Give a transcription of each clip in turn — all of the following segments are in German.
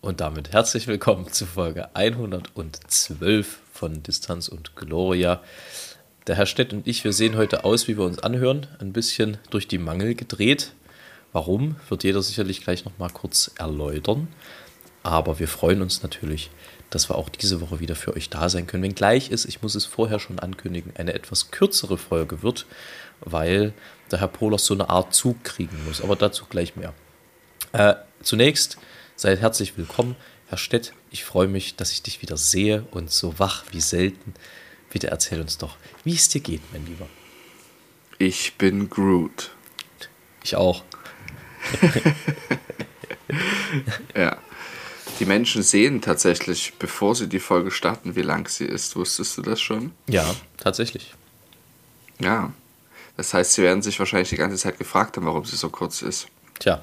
Und damit herzlich willkommen zu Folge 112 von Distanz und Gloria. Der Herr Stett und ich, wir sehen heute aus, wie wir uns anhören, ein bisschen durch die Mangel gedreht. Warum, wird jeder sicherlich gleich nochmal kurz erläutern. Aber wir freuen uns natürlich, dass wir auch diese Woche wieder für euch da sein können. Wenngleich ist, ich muss es vorher schon ankündigen, eine etwas kürzere Folge wird, weil der Herr Polos so eine Art Zug kriegen muss. Aber dazu gleich mehr. Äh, zunächst seid herzlich willkommen, Herr Stett. Ich freue mich, dass ich dich wieder sehe und so wach wie selten. Bitte erzähl uns doch, wie es dir geht, mein Lieber. Ich bin Groot. Ich auch. Ja. Die Menschen sehen tatsächlich, bevor sie die Folge starten, wie lang sie ist. Wusstest du das schon? Ja, tatsächlich. Ja. Das heißt, sie werden sich wahrscheinlich die ganze Zeit gefragt haben, warum sie so kurz ist. Tja,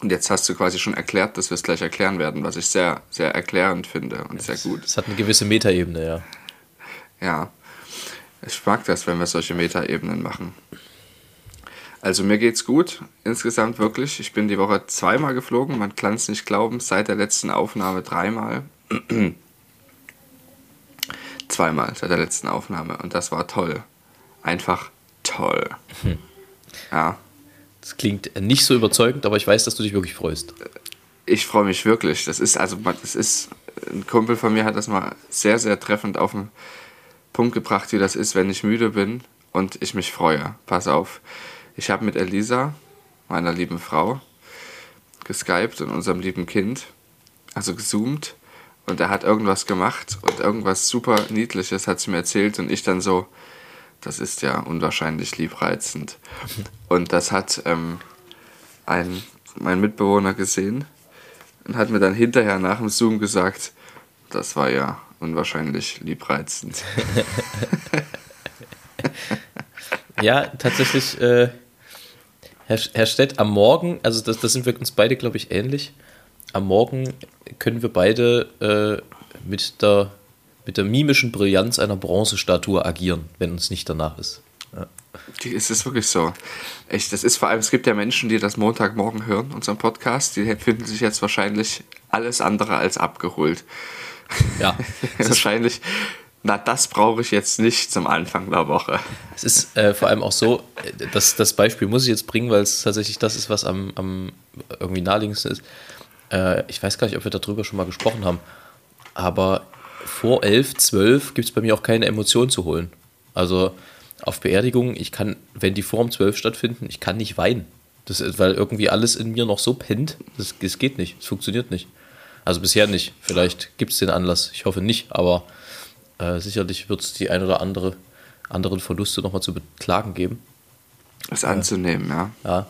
Und jetzt hast du quasi schon erklärt, dass wir es gleich erklären werden, was ich sehr, sehr erklärend finde und sehr gut. es hat eine gewisse Metaebene, ja. Ja. Ich mag das, wenn wir solche Metaebenen machen. Also mir geht's gut, insgesamt wirklich. Ich bin die Woche zweimal geflogen, man kann es nicht glauben, seit der letzten Aufnahme dreimal. zweimal seit der letzten Aufnahme und das war toll. Einfach toll. Ja, Das klingt nicht so überzeugend, aber ich weiß, dass du dich wirklich freust. ich freue mich wirklich. Das ist also, das ist, ein Kumpel von mir hat das mal sehr, sehr treffend auf den Punkt gebracht, wie das ist, wenn ich müde bin und ich mich freue. Pass auf. Ich habe mit Elisa, meiner lieben Frau, geskypt und unserem lieben Kind, also gezoomt und er hat irgendwas gemacht und irgendwas super Niedliches hat sie mir erzählt und ich dann so, das ist ja unwahrscheinlich liebreizend. Und das hat ähm, ein, mein Mitbewohner gesehen und hat mir dann hinterher nach dem Zoom gesagt, das war ja unwahrscheinlich liebreizend. Ja, tatsächlich, äh, Herr, Herr Stett, am Morgen, also das, das sind wir uns beide, glaube ich, ähnlich. Am Morgen können wir beide äh, mit, der, mit der mimischen Brillanz einer Bronzestatue agieren, wenn uns nicht danach ist. Ja. Die- Es ist wirklich so. Echt, das ist vor allem, es gibt ja Menschen, die das Montagmorgen hören, unseren Podcast, die finden sich jetzt wahrscheinlich alles andere als abgeholt. ja. Ist, wahrscheinlich, na, das brauche ich jetzt nicht zum Anfang der Woche. es ist äh, vor allem auch so, äh, das, das Beispiel muss ich jetzt bringen, weil es tatsächlich das ist, was am, am irgendwie naheliegendsten ist. Äh, ich weiß gar nicht, ob wir darüber schon mal gesprochen haben, aber vor 11, 12 gibt es bei mir auch keine Emotionen zu holen. Also auf Beerdigungen, ich kann, wenn die vor um 12 stattfinden, ich kann nicht weinen. Das ist, weil irgendwie alles in mir noch so pennt, das, das geht nicht, es funktioniert nicht. Also bisher nicht. Vielleicht gibt es den Anlass, ich hoffe nicht, aber äh, sicherlich wird es die ein oder andere anderen Verluste nochmal zu beklagen geben. Das anzunehmen, ja. Ja,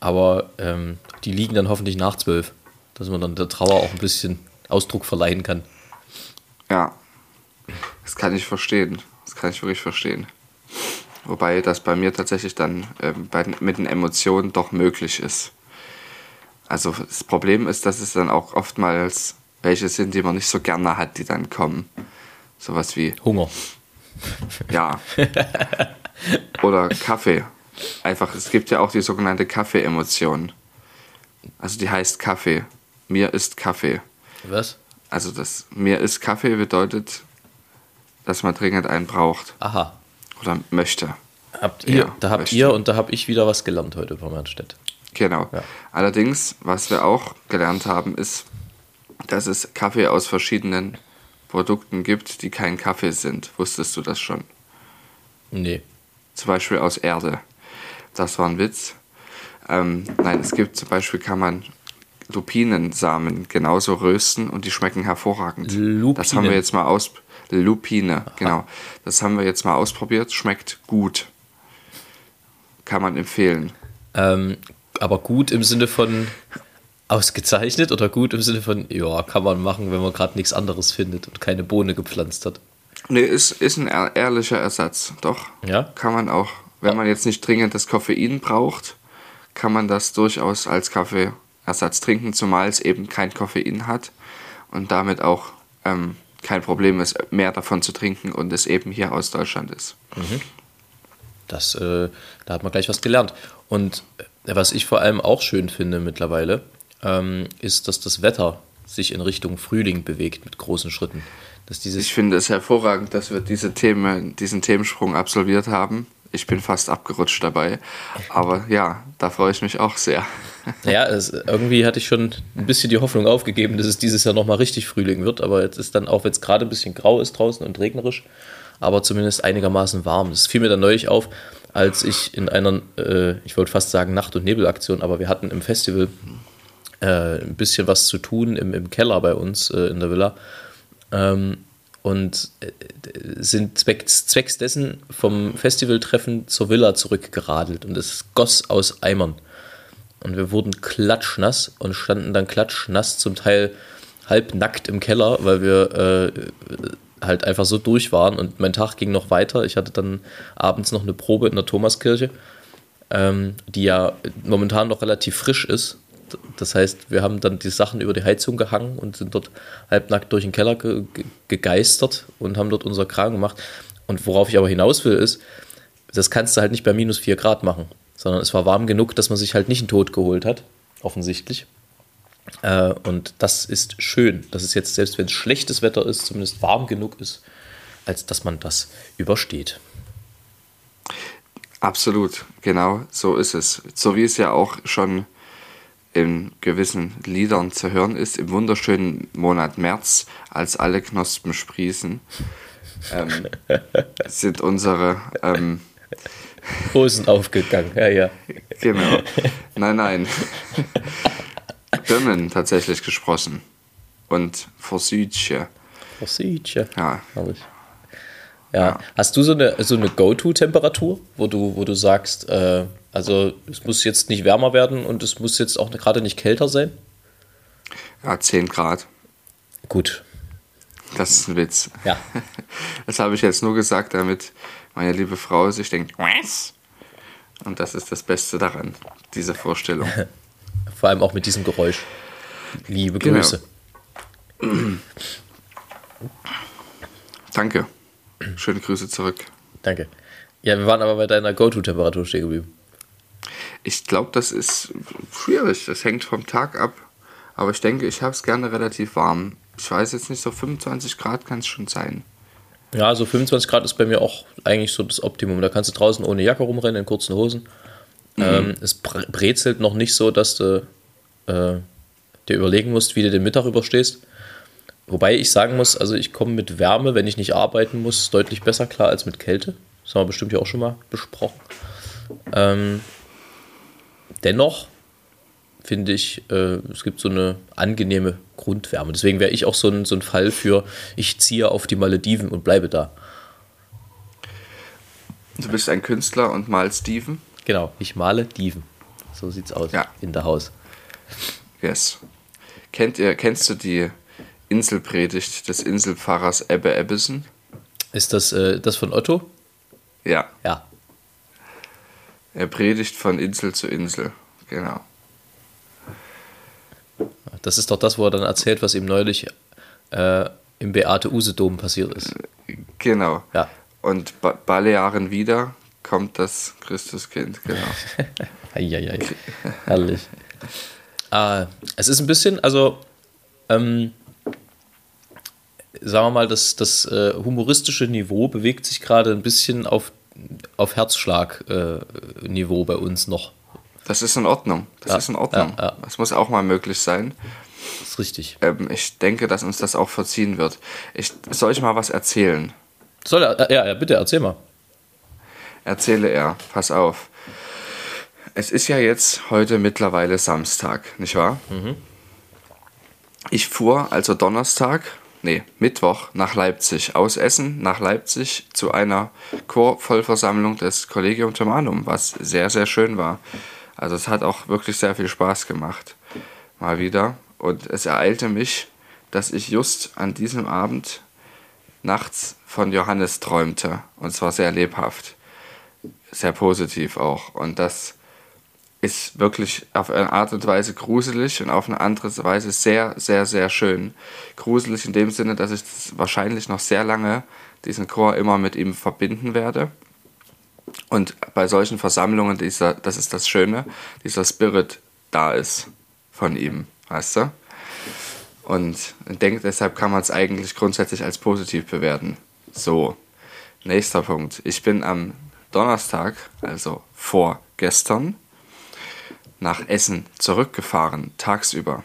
aber ähm, die liegen dann hoffentlich nach 12, dass man dann der Trauer auch ein bisschen Ausdruck verleihen kann. Ja. Das kann ich verstehen. Das kann ich wirklich verstehen. Wobei das bei mir tatsächlich dann ähm, bei, mit den Emotionen doch möglich ist. Also das Problem ist, dass es dann auch oftmals welche sind, die man nicht so gerne hat, die dann kommen. Sowas wie, Hunger. ja. Oder Kaffee. Einfach, es gibt ja auch die sogenannte Kaffee-Emotion. Also die heißt Kaffee. Mir ist Kaffee. Was? Also das mir ist Kaffee bedeutet, dass man dringend einen braucht Aha. oder möchte. Habt ihr, Ja, da habt möchte. ihr und da habe ich wieder was gelernt heute bei Mannstedt. Genau. Ja. Allerdings, was wir auch gelernt haben, ist, dass es Kaffee aus verschiedenen Produkten gibt, die kein Kaffee sind. Wusstest du das schon? Nee. Zum Beispiel aus Erde. Das war ein Witz. Ähm, nein, es gibt zum Beispiel, kann man Lupinensamen genauso rösten und die schmecken hervorragend. Lupinen. Das haben wir jetzt mal aus. Lupine, genau. Das haben wir jetzt mal ausprobiert. Schmeckt gut. Kann man empfehlen. Ähm, aber gut im Sinne von ausgezeichnet oder gut im Sinne von, ja, kann man machen, wenn man gerade nichts anderes findet und keine Bohne gepflanzt hat. Nee, ist, ist ein ehr- ehrlicher Ersatz. Doch. Ja? Kann man auch. Wenn man jetzt nicht dringend das Koffein braucht, kann man das durchaus als Kaffeeersatz trinken, zumal es eben kein Koffein hat und damit auch ähm, kein Problem ist, mehr davon zu trinken und es eben hier aus Deutschland ist. Das, äh, da hat man gleich was gelernt. Und äh, was ich vor allem auch schön finde mittlerweile, ähm, ist, dass das Wetter sich in Richtung Frühling bewegt mit großen Schritten. Dass dieses Ich finde es hervorragend, dass wir diese Themen, diesen Themensprung absolviert haben. Ich bin fast abgerutscht dabei. Aber ja, da freue ich mich auch sehr. Ja, es, irgendwie hatte ich schon ein bisschen die Hoffnung aufgegeben, dass es dieses Jahr nochmal richtig Frühling wird, aber jetzt ist dann, auch wenn es gerade ein bisschen grau ist draußen und regnerisch, aber zumindest einigermaßen warm. Das fiel mir dann neulich auf, als ich in einer, äh, ich wollte fast sagen Nacht- und Nebelaktion, aber wir hatten im Festival äh, ein bisschen was zu tun im, im Keller bei uns äh, in der Villa. Ähm, und äh, sind zwecks, zwecks dessen vom Festivaltreffen zur Villa zurückgeradelt und es goss aus Eimern. Und wir wurden klatschnass und standen dann klatschnass, zum Teil halb nackt im Keller, weil wir äh, halt einfach so durch waren. Und mein Tag ging noch weiter. Ich hatte dann abends noch eine Probe in der Thomaskirche, ähm, die ja momentan noch relativ frisch ist. Das heißt, wir haben dann die Sachen über die Heizung gehangen und sind dort halbnackt durch den Keller ge ge gegeistert und haben dort unser Kram gemacht. Und worauf ich aber hinaus will, ist, das kannst du halt nicht bei minus 4 Grad machen, sondern es war warm genug, dass man sich halt nicht einen Tod geholt hat, offensichtlich. Äh, und das ist schön, dass es jetzt, selbst wenn es schlechtes Wetter ist, zumindest warm genug ist, als dass man das übersteht. Absolut, genau so ist es. So wie es ja auch schon in gewissen Liedern zu hören ist, im wunderschönen Monat März, als alle Knospen sprießen, ähm, sind unsere, ähm, Hosen aufgegangen, ja, ja. genau, nein, nein, Birnen tatsächlich gesprossen und Forsüdche, Versiehtchen. ja. Herrlich. Ja. Hast du so eine, so eine Go-To-Temperatur, wo du, wo du sagst, äh, also es muss jetzt nicht wärmer werden und es muss jetzt auch gerade nicht kälter sein? Ja, 10 Grad, Gut. Das ist ein Witz. Ja. Das habe ich jetzt nur gesagt, damit meine liebe Frau sich denkt, was? Und das ist das Beste daran, diese Vorstellung. Vor allem auch mit diesem Geräusch. Liebe Genau. Grüße. Danke. Schöne Grüße zurück. Danke. Ja, wir waren aber bei deiner Go-To-Temperatur stehen geblieben. Ich glaube, das ist schwierig. Das hängt vom Tag ab. Aber ich denke, ich habe es gerne relativ warm. Ich weiß jetzt nicht, so 25 Grad kann es schon sein. Ja, so 25 Grad ist bei mir auch eigentlich so das Optimum. Da kannst du draußen ohne Jacke rumrennen, in kurzen Hosen. Ähm, es bre- brezelt noch nicht so, dass du äh, dir überlegen musst, wie du den Mittag überstehst. Wobei ich sagen muss, also ich komme mit Wärme, wenn ich nicht arbeiten muss, deutlich besser klar als mit Kälte. Das haben wir bestimmt ja auch schon mal besprochen. Ähm, dennoch finde ich, äh, es gibt so eine angenehme Grundwärme. Deswegen wäre ich auch so ein, so ein Fall für, ich ziehe auf die Malediven und bleibe da. Du bist ein Künstler und malst Steven. Genau, ich male Diven. So sieht's aus Ja. in der Haus. Yes. Kennt ihr, kennst du die Inselpredigt des Inselpfarrers Ebbe Ebbesen? Ist das äh, das von Otto? Ja. Ja. Er predigt von Insel zu Insel. Genau. Das ist doch das, wo er dann erzählt, was ihm neulich äh, im Beate-Use-Dom passiert ist. Genau. Ja. Und ba Balearen wieder kommt das Christuskind. Genau. Eieiei. Herrlich. Ah, es ist ein bisschen, also, ähm, sagen wir mal, das, das äh, humoristische Niveau bewegt sich gerade ein bisschen auf, auf Herzschlag-Niveau bei uns noch. Das ist in Ordnung. Das Ja, ist in Ordnung. ja, ja. Das muss auch mal möglich sein. Das ist richtig. Ähm, ich denke, dass uns das auch verziehen wird. Ich, soll ich mal was erzählen? Soll er, ja, ja, bitte, erzähl mal. Erzähle er. Pass auf. Es ist ja jetzt heute mittlerweile Samstag, nicht wahr? Ich fuhr also Donnerstag, nee, Mittwoch nach Leipzig, aus Essen nach Leipzig zu einer Chorvollversammlung des Collegium Thomanum, was sehr, sehr schön war. Also es hat auch wirklich sehr viel Spaß gemacht. Mal wieder. Und es ereilte mich, dass ich just an diesem Abend nachts von Johannes träumte. Und zwar sehr lebhaft. Sehr positiv auch. Und das ist wirklich auf eine Art und Weise gruselig und auf eine andere Weise sehr, sehr, sehr schön. Gruselig in dem Sinne, dass ich wahrscheinlich noch sehr lange diesen Chor immer mit ihm verbinden werde. Und bei solchen Versammlungen, dieser, das ist das Schöne, dieser Spirit da ist von ihm, weißt du? Und ich denke, deshalb kann man es eigentlich grundsätzlich als positiv bewerten. So, nächster Punkt. Ich bin am Donnerstag, also vorgestern, nach Essen zurückgefahren, tagsüber.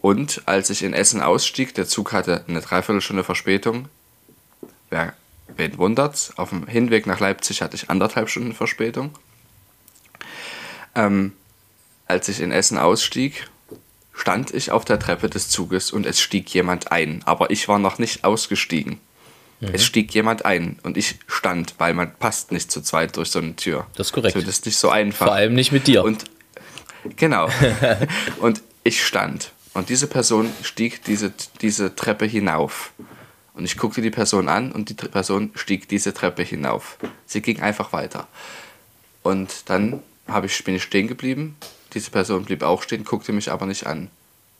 Und als ich in Essen ausstieg, der Zug hatte eine Dreiviertelstunde Verspätung. Wer, wen wundert's? Auf dem Hinweg nach Leipzig hatte ich anderthalb Stunden Verspätung. Ähm, als ich in Essen ausstieg, stand ich auf der Treppe des Zuges und es stieg jemand ein. Aber ich war noch nicht ausgestiegen. Mhm. Es stieg jemand ein und ich stand, weil man passt nicht zu zweit durch so eine Tür. Das ist korrekt. Das ist nicht so einfach. Vor allem nicht mit dir. Und genau. und ich stand. Und diese Person stieg diese, diese Treppe hinauf. Und ich guckte die Person an und die Person stieg diese Treppe hinauf. Sie ging einfach weiter. Und dann ich, bin ich stehen geblieben. Diese Person blieb auch stehen, guckte mich aber nicht an.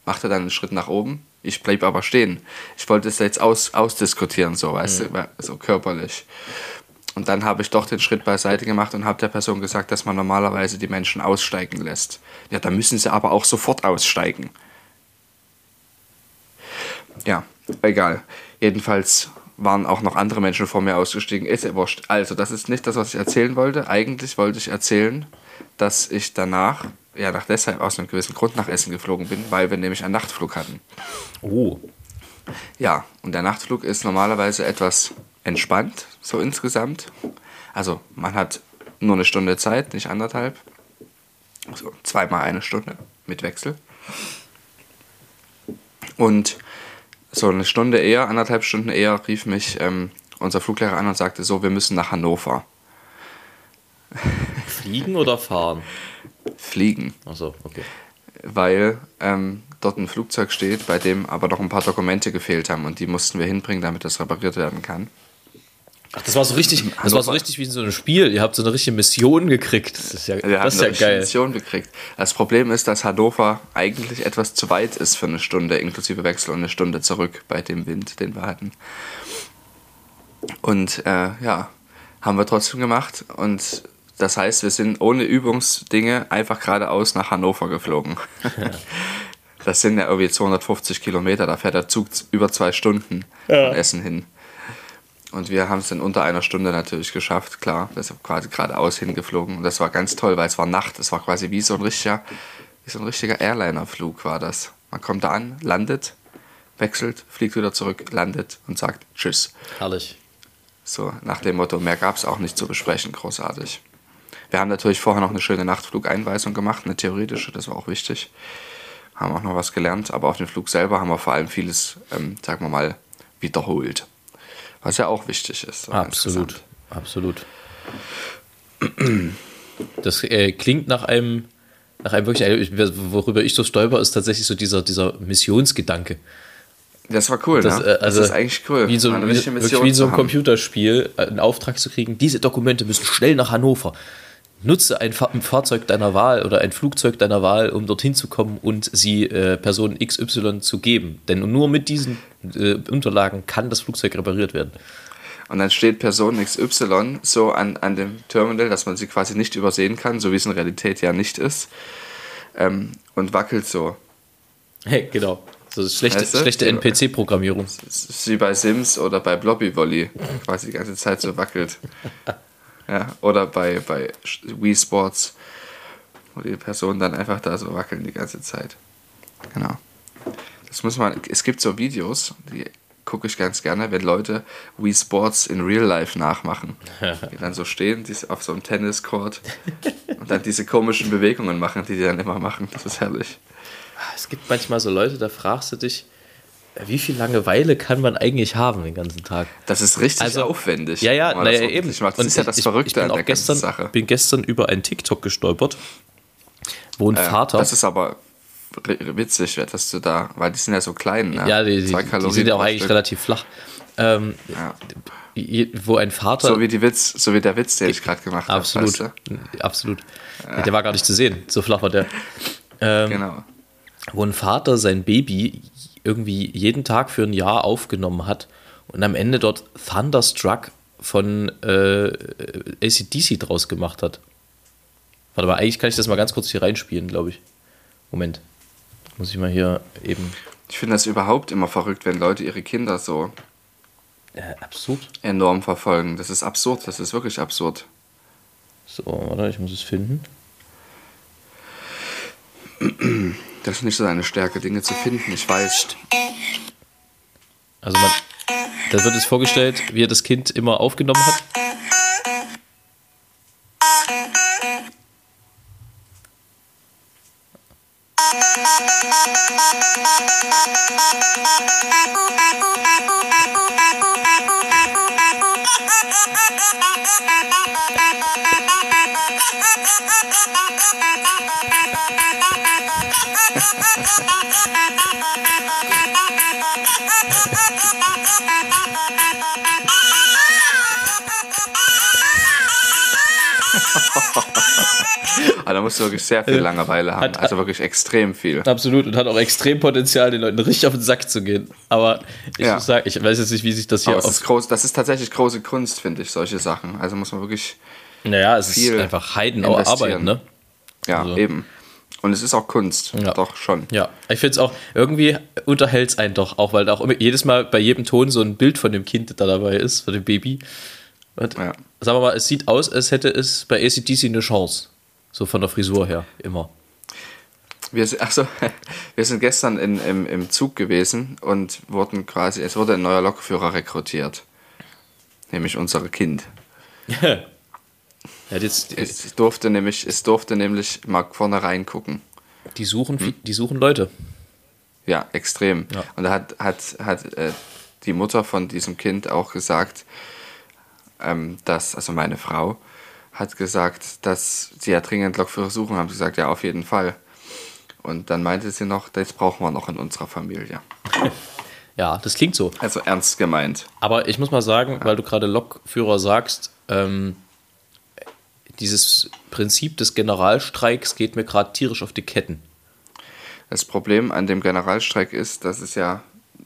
Machte dann einen Schritt nach oben. Ich blieb aber stehen. Ich wollte es jetzt aus, ausdiskutieren, so, weißt mhm. du, so körperlich. Und dann habe ich doch den Schritt beiseite gemacht und habe der Person gesagt, dass man normalerweise die Menschen aussteigen lässt. Ja, da müssen sie aber auch sofort aussteigen. Ja, egal. Jedenfalls waren auch noch andere Menschen vor mir ausgestiegen. Ist ja wurscht. Also, das ist nicht das, was ich erzählen wollte. Eigentlich wollte ich erzählen, dass ich danach, ja, nach deshalb aus einem gewissen Grund nach Essen geflogen bin, weil wir nämlich einen Nachtflug hatten. Oh. Ja, und der Nachtflug ist normalerweise etwas entspannt, so insgesamt. Also man hat nur eine Stunde Zeit, nicht anderthalb. Also zweimal eine Stunde mit Wechsel. Und so eine Stunde eher, anderthalb Stunden eher, rief mich ähm, unser Fluglehrer an und sagte so, wir müssen nach Hannover. Fliegen oder fahren? Fliegen. Achso, okay. Weil ähm, dort ein Flugzeug steht, bei dem aber noch ein paar Dokumente gefehlt haben und die mussten wir hinbringen, damit das repariert werden kann. Ach, das war so richtig, das war so richtig wie in so einem Spiel. Ihr habt so eine richtige Mission gekriegt. Das ist ja, Wir das ist ja geil. Mission gekriegt. Das Problem ist, dass Hannover eigentlich etwas zu weit ist für eine Stunde, inklusive Wechsel und eine Stunde zurück bei dem Wind, den wir hatten. Und äh, ja, haben wir trotzdem gemacht. Und das heißt, wir sind ohne Übungsdinge einfach geradeaus nach Hannover geflogen. das sind ja irgendwie 250 Kilometer, da fährt der Zug über zwei Stunden ja. von Essen hin. Und wir haben es in unter einer Stunde natürlich geschafft, klar. Wir sind quasi geradeaus hingeflogen. Und das war ganz toll, weil es war Nacht. Es war quasi wie so ein richtiger, wie so ein richtiger Airliner-Flug war das. Man kommt da an, landet, wechselt, fliegt wieder zurück, landet und sagt Tschüss. Herrlich. So nach dem Motto, mehr gab es auch nicht zu besprechen, großartig. Wir haben natürlich vorher noch eine schöne Nachtflugeinweisung gemacht, eine theoretische, das war auch wichtig. Haben auch noch was gelernt, aber auf dem Flug selber haben wir vor allem vieles, ähm, sagen wir mal, wiederholt. Was ja auch wichtig ist. So absolut, absolut. Das äh, klingt nach einem, nach einem wirklich, worüber ich so stolper, ist tatsächlich so dieser, dieser Missionsgedanke. Das war cool, das, ne? Äh, also das ist eigentlich cool. Wie so, wie, wie so ein Computerspiel, äh, einen Auftrag zu kriegen, diese Dokumente müssen schnell nach Hannover. Nutze ein, Fahrzeug deiner Wahl oder ein Flugzeug deiner Wahl, um dorthin zu kommen und sie äh, Person XY zu geben. Denn nur mit diesen äh, Unterlagen kann das Flugzeug repariert werden. Und dann steht Person XY so an, an dem Terminal, dass man sie quasi nicht übersehen kann, so wie es in Realität ja nicht ist. Ähm, und wackelt so. Hey, genau. So schlechte, weißt du? schlechte NPC-Programmierung. Wie bei Sims oder bei Blobby Volley. Quasi die ganze Zeit so wackelt. Ja, oder bei, bei Wii Sports, wo die Personen dann einfach da so wackeln die ganze Zeit. Genau. Das muss man, es gibt so Videos, die gucke ich ganz gerne, wenn Leute Wii Sports in Real Life nachmachen. Die dann so stehen, die auf so einem Tenniscourt und dann diese komischen Bewegungen machen, die die dann immer machen. Das ist herrlich. Es gibt manchmal so Leute, da fragst du dich, wie viel Langeweile kann man eigentlich haben den ganzen Tag? Das ist richtig also, aufwendig. Ja, ja, naja, eben. Das und ist ja das ich, Verrückte ich bin an der gestern, Sache. bin gestern über einen TikTok gestolpert, wo ein äh, Vater. Das ist aber witzig, dass du da, weil die sind ja so klein. Ne? Ja, die, die, die sind ja auch eigentlich Stück. relativ flach. ähm, Ja. wo ein Vater. So wie, die Witz, so wie der Witz, den ich gerade gemacht habe. absolut. Weißt Absolut. Der war gar nicht zu sehen. So flach war der. du? Genau. wo ein Vater sein Baby irgendwie jeden Tag für ein Jahr aufgenommen hat und am Ende dort Thunderstruck von äh, ACDC draus gemacht hat. Warte mal, eigentlich kann ich das mal ganz kurz hier reinspielen, glaube ich. Moment. Muss ich mal hier eben. Ich finde das überhaupt immer verrückt, wenn Leute ihre Kinder so Äh, absurd. enorm verfolgen. Das ist absurd, das ist wirklich absurd. So, warte, ich muss es finden. Das ist nicht so eine Stärke, Dinge zu finden, ich weiß. Also man, da wird es vorgestellt, wie er das Kind immer aufgenommen hat. Ha ha ha ha! Aber da musst du wirklich sehr viel Langeweile haben. Hat- Also wirklich extrem viel. Absolut und hat auch extrem Potenzial, den Leuten richtig auf den Sack zu gehen. Aber ich Ja. muss sagen, ich weiß jetzt nicht, wie sich das hier ist groß, das ist tatsächlich große Kunst, finde ich, solche Sachen. Also muss man wirklich, Naja, es ist viel einfach Heidenauer Arbeit, investieren. ne? ja, Also- eben. Und es ist auch Kunst, Ja. doch schon. Ja, ich finde es auch, irgendwie unterhält es einen doch, auch weil da auch immer, jedes Mal bei jedem Ton so ein Bild von dem Kind da dabei ist, von dem Baby. Und Ja. sagen wir mal, es sieht aus, als hätte es bei ACDC eine Chance. So von der Frisur her, immer. Wir, sind- also, wir sind gestern in, im, im Zug gewesen und wurden quasi, es wurde ein neuer Lokführer rekrutiert. Nämlich unser Kind. Hat jetzt, Es durfte nämlich, es durfte nämlich mal vorne reingucken. die, suchen, Hm? die suchen Leute. Ja, extrem. Ja. Und da hat, hat, hat äh, die Mutter von diesem Kind auch gesagt, ähm, dass, also meine Frau, hat gesagt, dass sie ja dringend Lokführer suchen. Haben sie gesagt, ja, auf jeden Fall. Und dann meinte sie noch, das brauchen wir noch in unserer Familie. Ja, das klingt so. Also ernst gemeint. Aber ich muss mal sagen, weil du gerade Lokführer sagst, ähm, dieses Prinzip des Generalstreiks geht mir gerade tierisch auf die Ketten. Das Problem an dem Generalstreik ist, dass es ja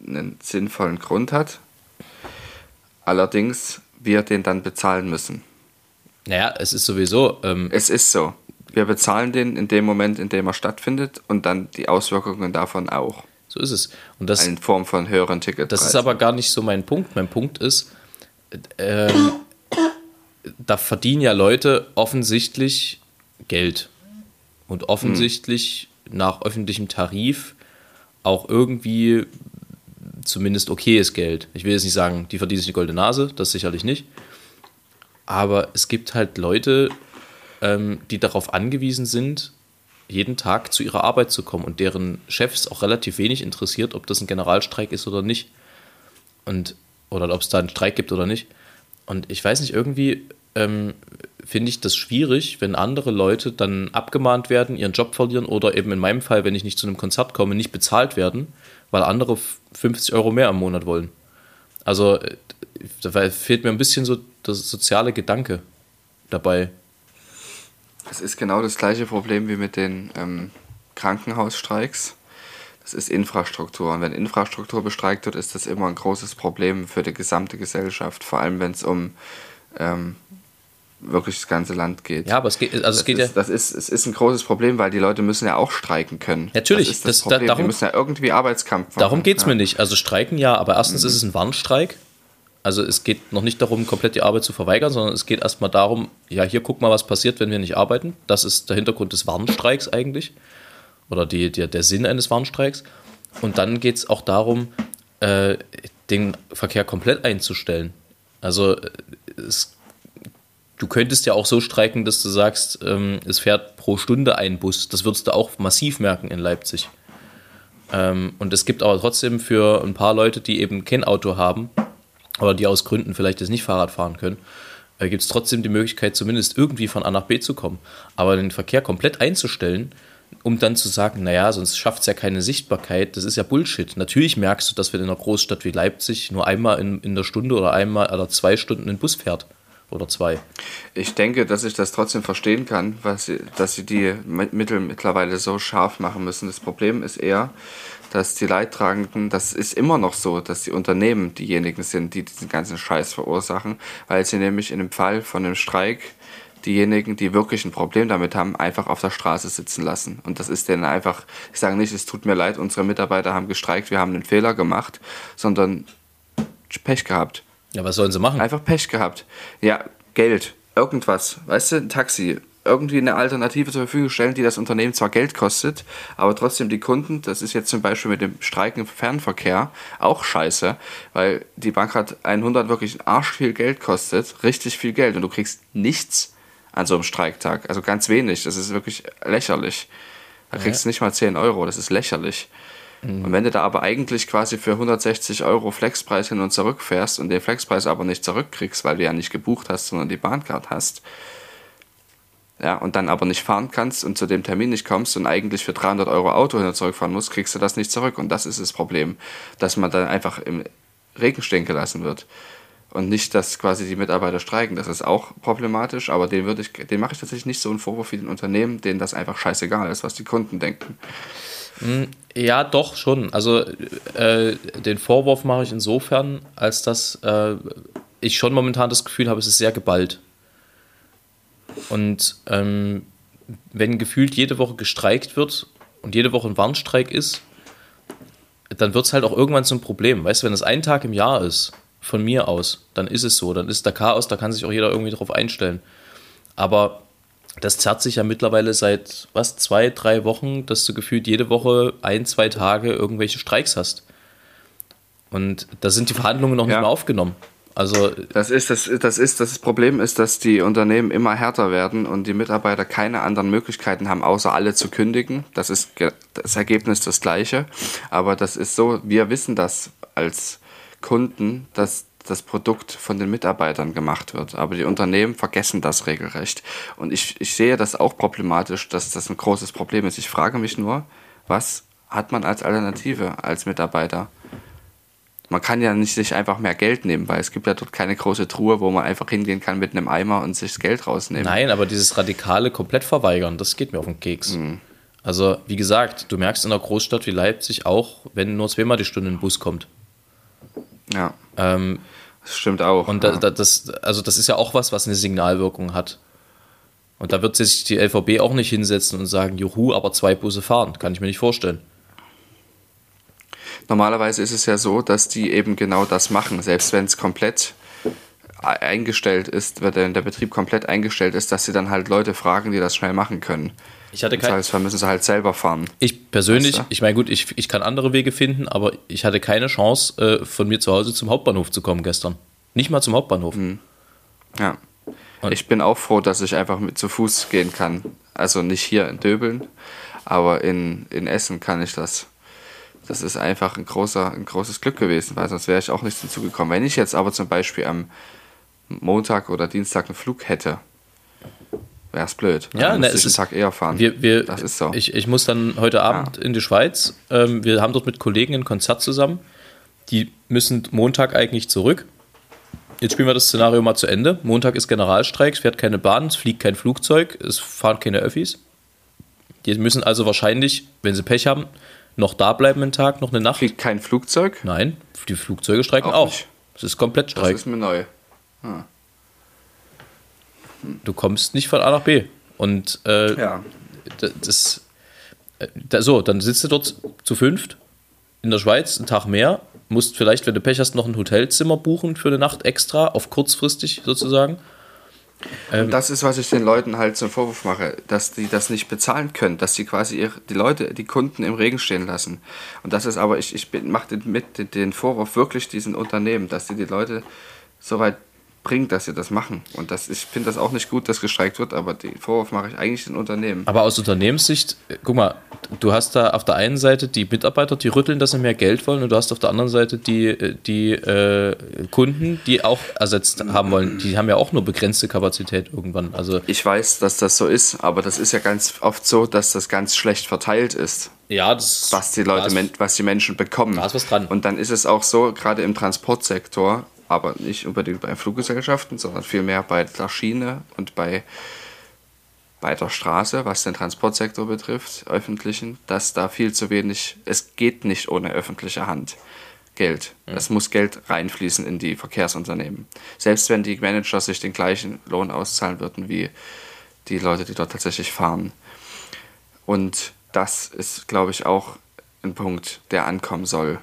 einen sinnvollen Grund hat. Allerdings wir den dann bezahlen müssen. Naja, es ist sowieso, ähm, Es ist so. Wir bezahlen den in dem Moment, in dem er stattfindet und dann die Auswirkungen davon auch. so ist es. Und das, In Form von höheren Ticketpreisen. das ist aber gar nicht so mein Punkt. Mein Punkt ist, ähm, da verdienen ja Leute offensichtlich Geld. Und offensichtlich nach öffentlichem Tarif auch irgendwie zumindest okayes Geld. Ich will jetzt nicht sagen, die verdienen sich eine goldene Nase, das sicherlich nicht. Aber es gibt halt Leute, ähm, die darauf angewiesen sind, jeden Tag zu ihrer Arbeit zu kommen und deren Chefs auch relativ wenig interessiert, ob das ein Generalstreik ist oder nicht. Und, oder ob es da einen Streik gibt oder nicht. Und ich weiß nicht, irgendwie ähm, finde ich das schwierig, wenn andere Leute dann abgemahnt werden, ihren Job verlieren oder eben in meinem Fall, wenn ich nicht zu einem Konzert komme, nicht bezahlt werden, weil andere f- 50 Euro mehr im Monat wollen. Also äh, da fehlt mir ein bisschen so der soziale Gedanke dabei. Das ist genau das gleiche Problem wie mit den ähm, Krankenhausstreiks. Das ist Infrastruktur. Und wenn Infrastruktur bestreikt wird, ist das immer ein großes Problem für die gesamte Gesellschaft. Vor allem, wenn es um ähm, wirklich das ganze Land geht. Ja, aber es geht, also es das, geht ist, ja. das ist, es ist ein großes Problem, weil die Leute müssen ja auch streiken können. Natürlich, das ist das, das- da- Problem. darum- die müssen ja irgendwie Arbeitskampf machen. Darum geht es ja. mir nicht. Also streiken ja, aber erstens ist es ein Warnstreik. Also es geht noch nicht darum, komplett die Arbeit zu verweigern, sondern es geht erstmal darum, ja, hier guck mal, was passiert, wenn wir nicht arbeiten. Das ist der Hintergrund des Warnstreiks eigentlich. Oder die, die, der Sinn eines Warnstreiks. Und dann geht es auch darum, äh, den Verkehr komplett einzustellen. Also äh, es, du könntest ja auch so streiken, dass du sagst, ähm, es fährt pro Stunde ein Bus. Das würdest du auch massiv merken in Leipzig. Ähm, und es gibt aber trotzdem für ein paar Leute, die eben kein Auto haben oder die aus Gründen vielleicht jetzt nicht Fahrrad fahren können, äh, gibt es trotzdem die Möglichkeit, zumindest irgendwie von A nach B zu kommen. Aber den Verkehr komplett einzustellen, um dann zu sagen, naja, sonst schafft es ja keine Sichtbarkeit. Das ist ja Bullshit. Natürlich merkst du, dass wenn in einer Großstadt wie Leipzig nur einmal in, in der Stunde oder einmal oder zwei Stunden ein Bus fährt. Oder zwei. Ich denke, dass ich das trotzdem verstehen kann, weil sie, dass sie die Mittel mittlerweile so scharf machen müssen. Das Problem ist eher, dass die Leidtragenden, das ist immer noch so, dass die Unternehmen diejenigen sind, die diesen ganzen Scheiß verursachen, weil sie nämlich in dem Fall von einem Streik diejenigen, die wirklich ein Problem damit haben, einfach auf der Straße sitzen lassen. Und das ist denen einfach, ich sage nicht, es tut mir leid, unsere Mitarbeiter haben gestreikt, wir haben einen Fehler gemacht, sondern Pech gehabt. Ja, was sollen sie machen? Einfach Pech gehabt. Ja, Geld, irgendwas, weißt du, ein Taxi, irgendwie eine Alternative zur Verfügung stellen, die das Unternehmen zwar Geld kostet, aber trotzdem die Kunden, das ist jetzt zum Beispiel mit dem Streiken im Fernverkehr auch scheiße, weil die Bank hat 100 wirklich Arsch viel Geld kostet, richtig viel Geld und du kriegst nichts an so einem Streiktag, also ganz wenig, das ist wirklich lächerlich. Da kriegst du nicht mal 10 Euro, das ist lächerlich. Mhm. Und wenn du da aber eigentlich quasi für 160 Euro Flexpreis hin und zurück fährst und den Flexpreis aber nicht zurückkriegst, weil du ja nicht gebucht hast, sondern die Bahncard hast, ja, und dann aber nicht fahren kannst und zu dem Termin nicht kommst und eigentlich für 300 Euro Auto hin und zurück fahren musst, kriegst du das nicht zurück. Und das ist das Problem, dass man dann einfach im Regen stehen gelassen wird. Und nicht, dass quasi die Mitarbeiter streiken. Das ist auch problematisch, aber den, würde ich, den mache ich tatsächlich nicht so einen Vorwurf wie den Unternehmen, denen das einfach scheißegal ist, was die Kunden denken. Hm, ja, doch schon. Also äh, den Vorwurf mache ich insofern, als dass äh, ich schon momentan das Gefühl habe, es ist sehr geballt. Und ähm, wenn gefühlt jede Woche gestreikt wird und jede Woche ein Warnstreik ist, dann wird es halt auch irgendwann zum Problem. Weißt du, wenn es ein Tag im Jahr ist, von mir aus, dann ist es so. Dann ist der Chaos, da kann sich auch jeder irgendwie drauf einstellen. Aber das zerrt sich ja mittlerweile seit, was, zwei, drei Wochen, dass du gefühlt jede Woche ein, zwei Tage irgendwelche Streiks hast. Und da sind die Verhandlungen noch ja. nicht mehr aufgenommen. Also das ist das, das ist das Problem ist, dass die Unternehmen immer härter werden und die Mitarbeiter keine anderen Möglichkeiten haben, außer alle zu kündigen. Das ist das Ergebnis das gleiche. Aber das ist so, wir wissen das als Kunden, dass das Produkt von den Mitarbeitern gemacht wird. Aber die Unternehmen vergessen das regelrecht. Und ich, ich sehe das auch problematisch, dass das ein großes Problem ist. Ich frage mich nur, was hat man als Alternative als Mitarbeiter? man kann ja nicht sich einfach mehr Geld nehmen, weil es gibt ja dort keine große Truhe, wo man einfach hingehen kann mit einem Eimer und sich das Geld rausnehmen. Nein, aber dieses radikale komplett verweigern, das geht mir auf den Keks. Mhm. Also, wie gesagt, du merkst in einer Großstadt wie Leipzig auch, wenn nur zweimal die Stunde ein Bus kommt. Ja. Ähm, das stimmt auch. Und ja. da, das, also das ist ja auch was, was eine Signalwirkung hat. Und da wird sich die LVB auch nicht hinsetzen und sagen, juhu, aber zwei Busse fahren. Kann ich mir nicht vorstellen. Normalerweise ist es ja so, dass die eben genau das machen, selbst wenn es komplett eingestellt ist, wenn der Betrieb komplett eingestellt ist, dass sie dann halt Leute fragen, die das schnell machen können. Ich hatte kein, das heißt, müssen sie halt selber fahren. Ich persönlich, weißt du? ich meine, gut, ich, ich kann andere Wege finden, aber ich hatte keine Chance, äh, von mir zu Hause zum Hauptbahnhof zu kommen gestern. Nicht mal zum Hauptbahnhof. Mhm. Ja. Und ich bin auch froh, dass ich einfach mit zu Fuß gehen kann. Also nicht hier in Döbeln, aber in, in Essen kann ich das. Das ist einfach ein, großer, ein großes Glück gewesen, weil sonst wäre ich auch nicht hinzugekommen. Wenn ich jetzt aber zum Beispiel am Montag oder Dienstag einen Flug hätte, wäre es blöd. Ja, dann ne, es ist Tag eher fahren. Wir, wir, das ist so. Ich, ich muss dann heute Abend ja. in die Schweiz. Ähm, wir haben dort mit Kollegen ein Konzert zusammen. Die müssen Montag eigentlich zurück. Jetzt spielen wir das Szenario mal zu Ende. Montag ist Generalstreik, es fährt keine Bahn, es fliegt kein Flugzeug, es fahren keine Öffis. Die müssen also wahrscheinlich, wenn sie Pech haben, noch da bleiben einen Tag, noch eine Nacht. Fliegt kein Flugzeug? Nein, die Flugzeuge streiken auch. auch. Das ist komplett Streik. Das ist mir neu. Hm. Du kommst nicht von A nach B. Und äh, ja. das, äh, da, so, dann sitzt du dort zu fünft in der Schweiz, einen Tag mehr, musst vielleicht, wenn du Pech hast, noch ein Hotelzimmer buchen für eine Nacht extra, auf kurzfristig sozusagen. Ähm, das ist, was ich den Leuten halt zum Vorwurf mache, dass die das nicht bezahlen können, dass sie quasi ihre, die Leute, die Kunden im Regen stehen lassen. Und das ist aber, ich, ich mache mit den Vorwurf wirklich diesen Unternehmen, dass sie die Leute so weit bringt, dass sie das machen. Und das, ich finde das auch nicht gut, dass gestreikt wird, aber den Vorwurf mache ich eigentlich den Unternehmen. Aber aus Unternehmenssicht, guck mal, du hast da auf der einen Seite die Mitarbeiter, die rütteln, dass sie mehr Geld wollen, und du hast auf der anderen Seite die, die äh, Kunden, die auch ersetzt haben wollen. Die haben ja auch nur begrenzte Kapazität irgendwann. Also ich weiß, dass das so ist, aber das ist ja ganz oft so, dass das ganz schlecht verteilt ist. Ja, das was die Leute, ist, was die Menschen bekommen. Da ist was dran. Und dann ist es auch so, gerade im Transportsektor, aber nicht unbedingt bei Fluggesellschaften, sondern vielmehr bei der Schiene und bei bei der Straße, was den Transportsektor betrifft, öffentlichen, dass da viel zu wenig, es geht nicht ohne öffentliche Hand Geld. Es muss Geld reinfließen in die Verkehrsunternehmen. Selbst wenn die Manager sich den gleichen Lohn auszahlen würden wie die Leute, die dort tatsächlich fahren. Und das ist, glaube ich, auch ein Punkt, der ankommen soll.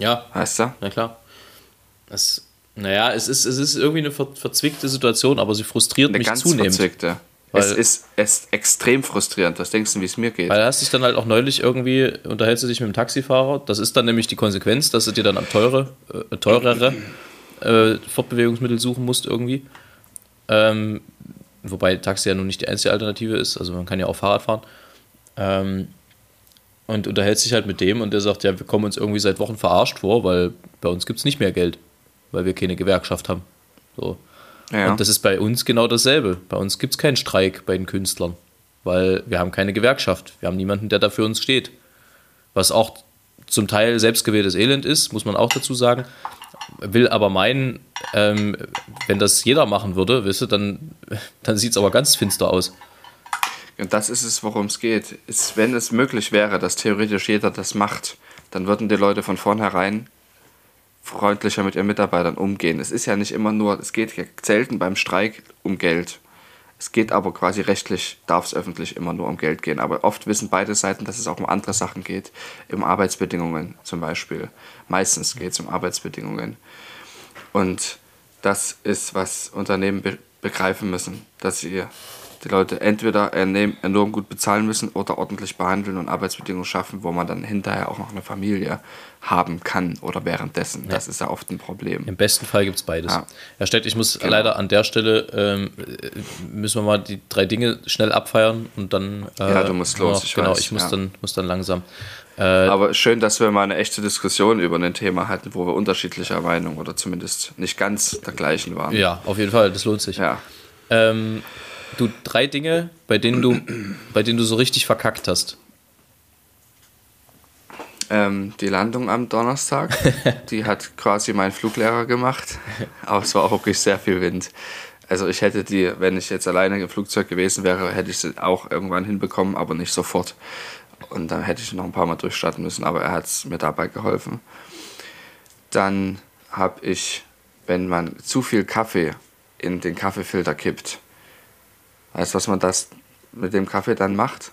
Ja. Weißt du? Na klar. Das naja, es ist, es ist irgendwie eine ver verzwickte Situation, aber sie frustriert eine mich ganz zunehmend. Verzwickte. Es ist, es ist extrem frustrierend. Was denkst du, wie es mir geht? Weil da hast dich dann halt auch neulich irgendwie, unterhältst du dich mit dem Taxifahrer. Das ist dann nämlich die Konsequenz, dass du dir dann am teure, äh, teurere äh, Fortbewegungsmittel suchen musst irgendwie. Ähm, wobei Taxi ja nun nicht die einzige Alternative ist. Also man kann ja auch Fahrrad fahren. Ähm, und unterhältst dich halt mit dem und der sagt, ja, wir kommen uns irgendwie seit Wochen verarscht vor, weil bei uns gibt es nicht mehr Geld weil wir keine Gewerkschaft haben. So. Ja. Und das ist bei uns genau dasselbe. Bei uns gibt es keinen Streik bei den Künstlern, weil wir haben keine Gewerkschaft. Wir haben niemanden, der da für uns steht. Was auch zum Teil selbstgewähltes Elend ist, muss man auch dazu sagen. Will aber meinen, ähm, wenn das jeder machen würde, weißt du, dann, dann sieht es aber ganz finster aus. Und das ist es, worum es geht. Ist, wenn es möglich wäre, dass theoretisch jeder das macht, dann würden die Leute von vornherein freundlicher mit ihren Mitarbeitern umgehen. Es ist ja nicht immer nur, es geht selten beim Streik um Geld. Es geht aber quasi rechtlich, darf es öffentlich immer nur um Geld gehen. Aber oft wissen beide Seiten, dass es auch um andere Sachen geht. Um Arbeitsbedingungen zum Beispiel. Meistens geht es um Arbeitsbedingungen. Und das ist, was Unternehmen be begreifen müssen, dass sie die Leute entweder enorm gut bezahlen müssen oder ordentlich behandeln und Arbeitsbedingungen schaffen, wo man dann hinterher auch noch eine Familie haben kann oder währenddessen. Ja. Das ist ja oft ein Problem. Im besten Fall gibt es beides. Ja. Herr Stett, ich muss genau. leider an der Stelle, ähm, müssen wir mal die drei Dinge schnell abfeiern und dann. Äh, ja, du musst los. ich genau, weiß. ich muss, ja. dann, muss dann langsam. Äh, Aber schön, dass wir mal eine echte Diskussion über ein Thema hatten, wo wir unterschiedlicher Meinung oder zumindest nicht ganz der gleichen waren. Ja, auf jeden Fall, das lohnt sich. Ja. Ähm, du, drei Dinge, bei denen du, bei denen du so richtig verkackt hast. Ähm, die Landung am Donnerstag, die hat quasi mein Fluglehrer gemacht, aber es war auch wirklich sehr viel Wind. Also ich hätte die, wenn ich jetzt alleine im Flugzeug gewesen wäre, hätte ich sie auch irgendwann hinbekommen, aber nicht sofort. Und dann hätte ich noch ein paar Mal durchstarten müssen, aber er hat mir dabei geholfen. Dann habe ich, wenn man zu viel Kaffee in den Kaffeefilter kippt, weißt du, was man das mit dem Kaffee dann macht?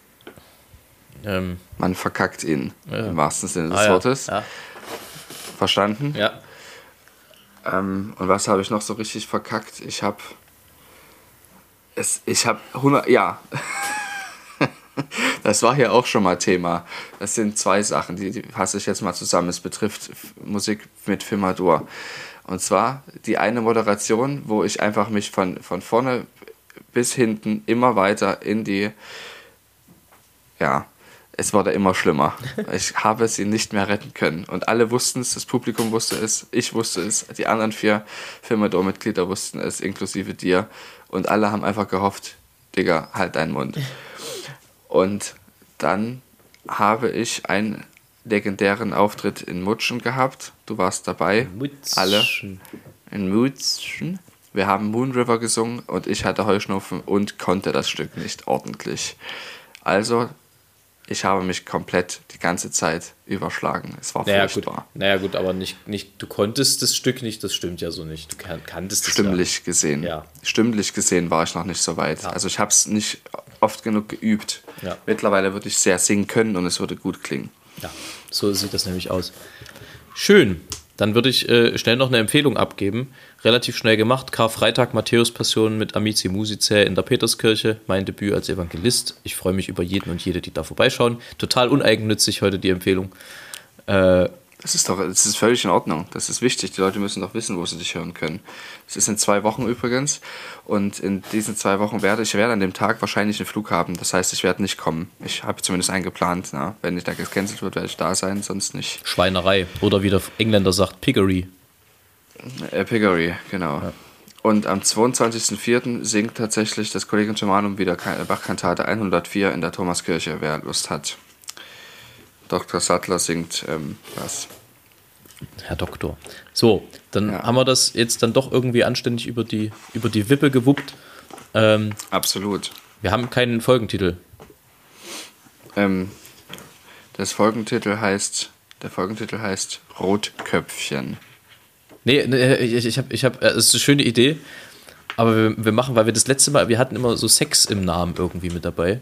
Ähm, Man verkackt ihn, ja. im wahrsten Sinne des ah, Wortes. Ja. Verstanden? Ja. Ähm, und was habe ich noch so richtig verkackt? Ich habe. Es, ich habe 100. Ja. das war hier auch schon mal Thema. Das sind zwei Sachen, die, die fasse ich jetzt mal zusammen. Es betrifft Musik mit Filmadur. Und zwar die eine Moderation, wo ich einfach mich von, von vorne bis hinten immer weiter in die. Ja, es wurde immer schlimmer. Ich habe sie nicht mehr retten können. Und alle wussten es, das Publikum wusste es, ich wusste es, die anderen vier Firmador-Mitglieder wussten es, inklusive dir. Und alle haben einfach gehofft, Digga, halt deinen Mund. Und dann habe ich einen legendären Auftritt in Mutschen gehabt. Du warst dabei. Mutschen. Alle. In Mutschen. Wir haben Moon River gesungen und ich hatte Heuschnupfen und konnte das Stück nicht ordentlich. Also ich habe mich komplett die ganze Zeit überschlagen. Es war naja, furchtbar. Gut. Naja gut, aber nicht, nicht, du konntest das Stück nicht, das stimmt ja so nicht. Du kanntest es Stimmlich ja. gesehen. Ja. Stimmlich gesehen war ich noch nicht so weit. Ja. Also ich habe es nicht oft genug geübt. Ja. Mittlerweile würde ich sehr singen können und es würde gut klingen. Ja, so sieht das nämlich aus. Schön. Dann würde ich äh, schnell noch eine Empfehlung abgeben. Relativ schnell gemacht. Karfreitag Matthäus-Passion mit Amici Musicae in der Peterskirche. Mein Debüt als Evangelist. Ich freue mich über jeden und jede, die da vorbeischauen. Total uneigennützig heute die Empfehlung. Äh, Das ist doch, das ist völlig in Ordnung. Das ist wichtig. Die Leute müssen doch wissen, wo sie dich hören können. Es ist in zwei Wochen übrigens. Und in diesen zwei Wochen werde ich werde an dem Tag wahrscheinlich einen Flug haben. Das heißt, ich werde nicht kommen. Ich habe zumindest einen geplant. Na? Wenn nicht da gecancelt wird, werde ich da sein, sonst nicht. Schweinerei. Oder wie der Engländer sagt, Piggery. Äh, Piggery, genau. Ja. Und am 22.04. singt tatsächlich das Kollegium Germanum wieder Bachkantate 104 in der Thomaskirche, wer Lust hat. Dr. Sattler singt ähm, was. Herr Doktor. So, dann ja. haben wir das jetzt dann doch irgendwie anständig über die, über die Wippe gewuppt. Ähm, Absolut. Wir haben keinen Folgentitel. Ähm, das Folgentitel heißt, der Folgentitel heißt Rotköpfchen. Nee, nee ich, ich habe, ich hab, äh, es ist eine schöne Idee, aber wir, wir machen, weil wir das letzte Mal, wir hatten immer so Sex im Namen irgendwie mit dabei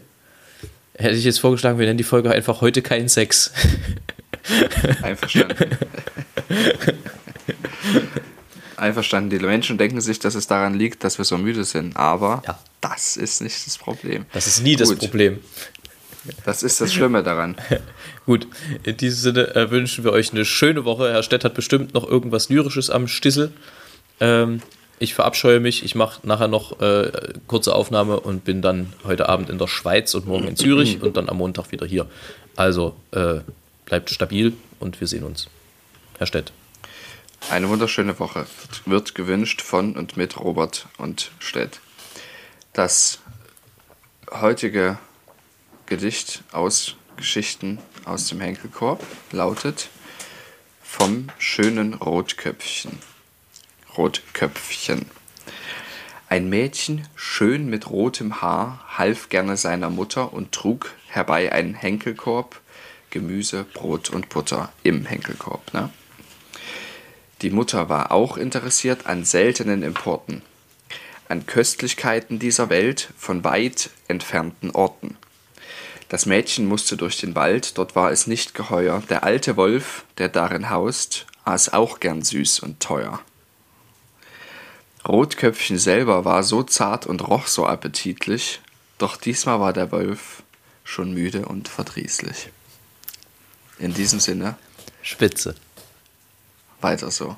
hätte ich jetzt vorgeschlagen, wir nennen die Folge einfach heute kein Sex. Einverstanden. Einverstanden. Die Menschen denken sich, dass es daran liegt, dass wir so müde sind. Aber ja. das ist nicht das Problem. Das ist nie Gut. das Problem. Das ist das Schlimme daran. Gut, in diesem Sinne äh, wünschen wir euch eine schöne Woche. Herr Stett hat bestimmt noch irgendwas Lyrisches am Stissel. Ähm, ich verabscheue mich. Ich mache nachher noch äh, kurze Aufnahme und bin dann heute Abend in der Schweiz und morgen in Zürich und dann am Montag wieder hier. Also äh, bleibt stabil und wir sehen uns. Herr Stett. Eine wunderschöne Woche wird gewünscht von und mit Robert und Stett. Das heutige Gedicht aus Geschichten aus dem Henkelkorb lautet Vom schönen Rotköpfchen. Rotköpfchen. Ein Mädchen, schön mit rotem Haar, half gerne seiner Mutter und trug herbei einen Henkelkorb, Gemüse, Brot und Butter im Henkelkorb. Ne? Die Mutter war auch interessiert an seltenen Importen, an Köstlichkeiten dieser Welt von weit entfernten Orten. Das Mädchen musste durch den Wald, dort war es nicht geheuer. Der alte Wolf, der darin haust, aß auch gern süß und teuer. Rotköpfchen selber war so zart und roch so appetitlich, doch diesmal war der Wolf schon müde und verdrießlich. In diesem Sinne. Spitze. Weiter so.